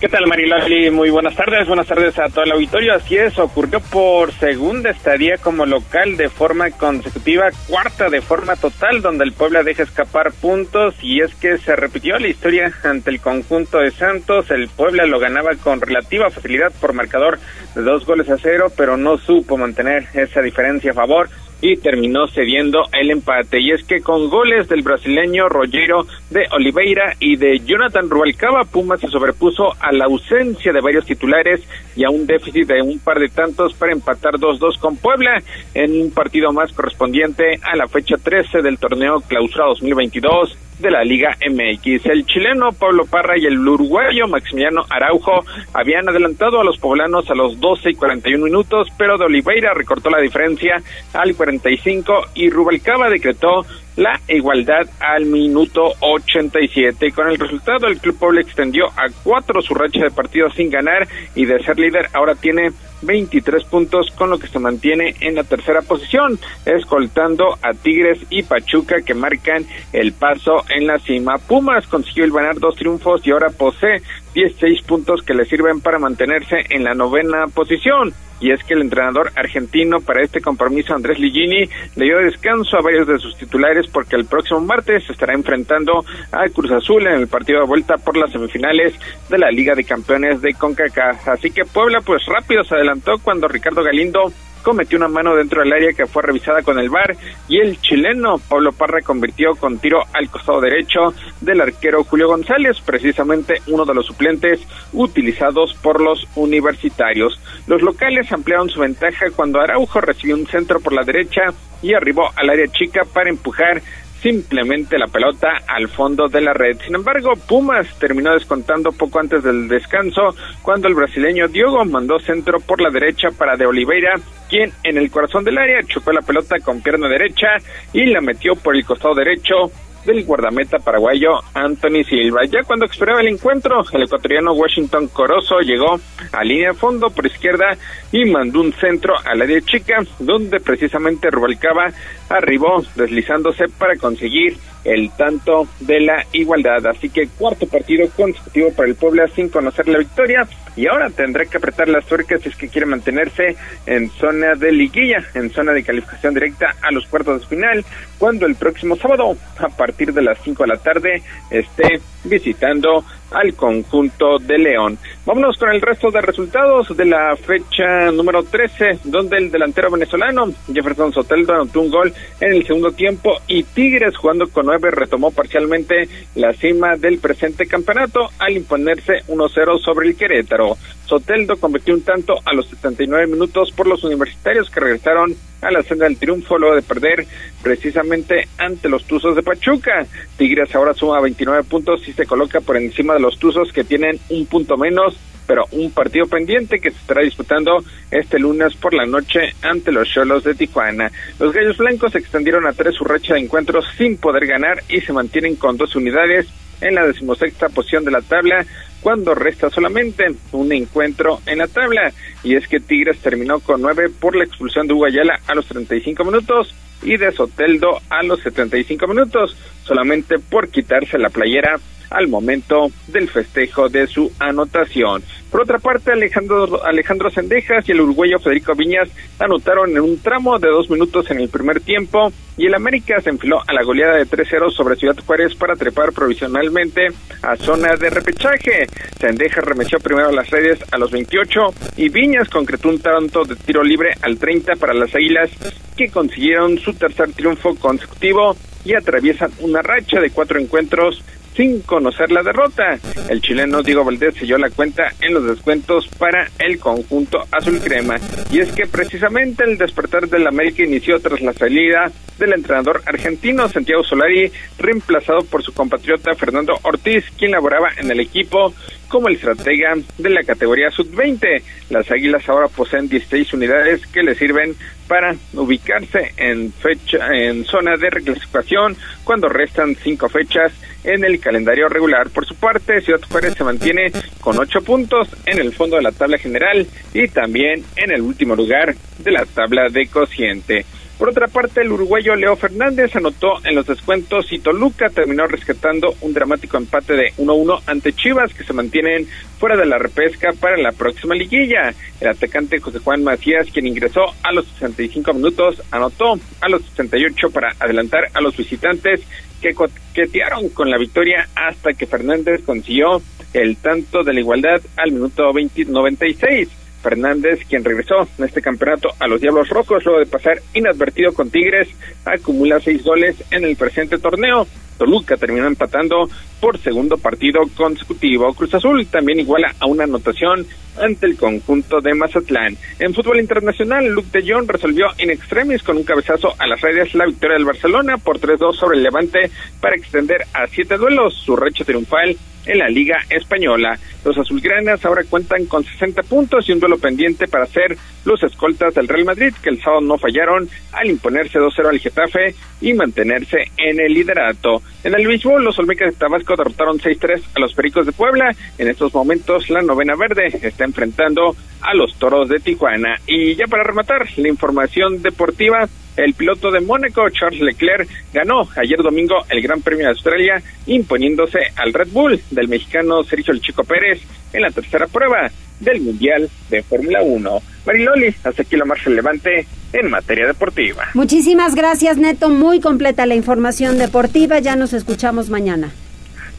¿Qué tal, Mariloli? Muy buenas tardes. Buenas tardes a todo el auditorio. Así es, ocurrió por segunda estadía como local de forma consecutiva, cuarta de forma total, donde el Puebla deja escapar puntos y es que se repitió la historia ante el conjunto de Santos. El Puebla lo ganaba con relativa facilidad por marcador de dos goles a cero, pero no supo mantener esa diferencia a favor y terminó cediendo el empate. Y es que con goles del brasileño Rogero de Oliveira y de Jonathan Rubalcaba, Pumas se sobrepuso a la ausencia de varios titulares y a un déficit de un par de tantos para empatar 2-2 con Puebla en un partido más correspondiente a la fecha 13 del torneo clausura 2022 de la Liga MX. El chileno Pablo Parra y el uruguayo Maximiliano Araujo habían adelantado a los poblanos a los 12 y 41 minutos, pero de Oliveira recortó la diferencia al 45 y Rubalcaba decretó la igualdad al minuto 87. Con el resultado, el Club Puebla extendió a cuatro su racha de partidos sin ganar y de ser líder ahora tiene 23 puntos, con lo que se mantiene en la tercera posición, escoltando a Tigres y Pachuca que marcan el paso en la cima. Pumas consiguió el ganar dos triunfos y ahora posee 16 puntos que le sirven para mantenerse en la novena posición y es que el entrenador argentino para este compromiso, Andrés Ligini, le dio descanso a varios de sus titulares porque el próximo martes se estará enfrentando a Cruz Azul en el partido de vuelta por las semifinales de la Liga de Campeones de CONCACAF. Así que Puebla pues rápido se adelantó cuando Ricardo Galindo cometió una mano dentro del área que fue revisada con el VAR y el chileno Pablo Parra convirtió con tiro al costado derecho del arquero Julio González, precisamente uno de los suplentes utilizados por los universitarios. Los locales ampliaron su ventaja cuando Araujo recibió un centro por la derecha y arribó al área chica para empujar simplemente la pelota al fondo de la red. Sin embargo, Pumas terminó descontando poco antes del descanso cuando el brasileño Diogo mandó centro por la derecha para de Oliveira, quien en el corazón del área chupó la pelota con pierna derecha y la metió por el costado derecho del guardameta paraguayo Anthony Silva. Ya cuando esperaba el encuentro, el ecuatoriano Washington Corozo llegó a línea de fondo por izquierda y mandó un centro a la área chica, donde precisamente Rubalcaba arribó deslizándose para conseguir el tanto de la igualdad. Así que cuarto partido consecutivo para el Puebla sin conocer la victoria y ahora tendrá que apretar las tuercas si es que quiere mantenerse en zona de liguilla, en zona de calificación directa a los cuartos de final, cuando el próximo sábado, a partir de las 5 de la tarde, esté visitando al conjunto de León. Vámonos con el resto de resultados de la fecha número 13, donde el delantero venezolano Jefferson Soteldo anotó un gol en el segundo tiempo y Tigres jugando con nueve retomó parcialmente la cima del presente campeonato al imponerse 1-0 sobre el Querétaro. Soteldo convirtió un tanto a los 79 minutos por los universitarios que regresaron a la senda del triunfo luego de perder precisamente ante los Tuzos de Pachuca. Tigres ahora suma 29 puntos y se coloca por encima de los Tuzos que tienen un punto menos, pero un partido pendiente que se estará disputando este lunes por la noche ante los Cholos de Tijuana. Los Gallos Blancos extendieron a tres su racha de encuentros sin poder ganar y se mantienen con dos unidades en la decimosexta posición de la tabla cuando resta solamente un encuentro en la tabla y es que Tigres terminó con nueve por la expulsión de Uguayala a los 35 minutos y de Soteldo a los 75 minutos solamente por quitarse la playera al momento del festejo de su anotación. Por otra parte, Alejandro, Alejandro Sendejas y el uruguayo Federico Viñas anotaron en un tramo de dos minutos en el primer tiempo y el América se enfiló a la goleada de 3-0 sobre Ciudad Juárez para trepar provisionalmente a zona de repechaje. Sendejas remeció primero a las redes a los 28 y Viñas concretó un tanto de tiro libre al 30 para las Águilas que consiguieron su tercer triunfo consecutivo y atraviesan una racha de cuatro encuentros sin conocer la derrota. El chileno Diego Valdés selló la cuenta en los descuentos para el conjunto azul crema. Y es que precisamente el despertar del América inició tras la salida del entrenador argentino Santiago Solari, reemplazado por su compatriota Fernando Ortiz, quien laboraba en el equipo como el estratega de la categoría sub-20. Las Águilas ahora poseen 16 unidades que le sirven para ubicarse en fecha en zona de reclasificación cuando restan cinco fechas en el calendario regular. Por su parte, Ciudad Juárez se mantiene con ocho puntos en el fondo de la tabla general y también en el último lugar de la tabla de cociente. Por otra parte, el uruguayo Leo Fernández anotó en los descuentos y Toluca terminó rescatando un dramático empate de 1-1 ante Chivas que se mantienen fuera de la repesca para la próxima liguilla. El atacante José Juan Macías, quien ingresó a los 65 minutos, anotó a los 68 para adelantar a los visitantes que coquetearon con la victoria hasta que Fernández consiguió el tanto de la igualdad al minuto 20, 96. Fernández, quien regresó en este campeonato a los Diablos Rojos luego de pasar inadvertido con Tigres, acumula seis goles en el presente torneo. Toluca terminó empatando por segundo partido consecutivo. Cruz Azul también iguala a una anotación ante el conjunto de Mazatlán. En fútbol internacional, Luke de Jong resolvió in extremis con un cabezazo a las redes la victoria del Barcelona por 3-2 sobre el Levante para extender a siete duelos su recho triunfal en la Liga Española. Los azulgranas ahora cuentan con 60 puntos y un duelo pendiente para ser los escoltas del Real Madrid, que el sábado no fallaron al imponerse 2-0 al Getafe y mantenerse en el liderato. En el béisbol, los Olmecas de Tabasco derrotaron 6-3 a los Pericos de Puebla. En estos momentos, la novena verde está enfrentando a los Toros de Tijuana. Y ya para rematar, la información deportiva, el piloto de Mónaco, Charles Leclerc, ganó ayer domingo el Gran Premio de Australia, imponiéndose al Red Bull del mexicano Sergio El Chico Pérez en la tercera prueba del Mundial de Fórmula 1. Mariloli, hasta aquí lo más relevante en materia deportiva. Muchísimas gracias, Neto. Muy completa la información deportiva. Ya nos escuchamos mañana.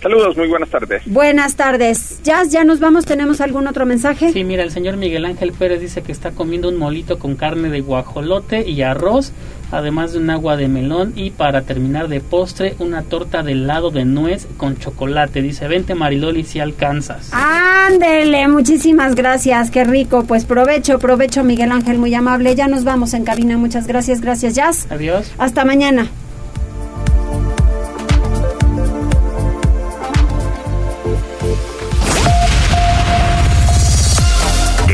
Saludos, muy buenas tardes. Buenas tardes. Jazz, ya nos vamos. ¿Tenemos algún otro mensaje? Sí, mira, el señor Miguel Ángel Pérez dice que está comiendo un molito con carne de guajolote y arroz, además de un agua de melón y para terminar de postre, una torta de helado de nuez con chocolate. Dice, vente Mariloli si alcanzas. Ándele, muchísimas gracias. Qué rico. Pues provecho, provecho, Miguel Ángel, muy amable. Ya nos vamos en cabina. Muchas gracias. Gracias, Jazz. Adiós. Hasta mañana.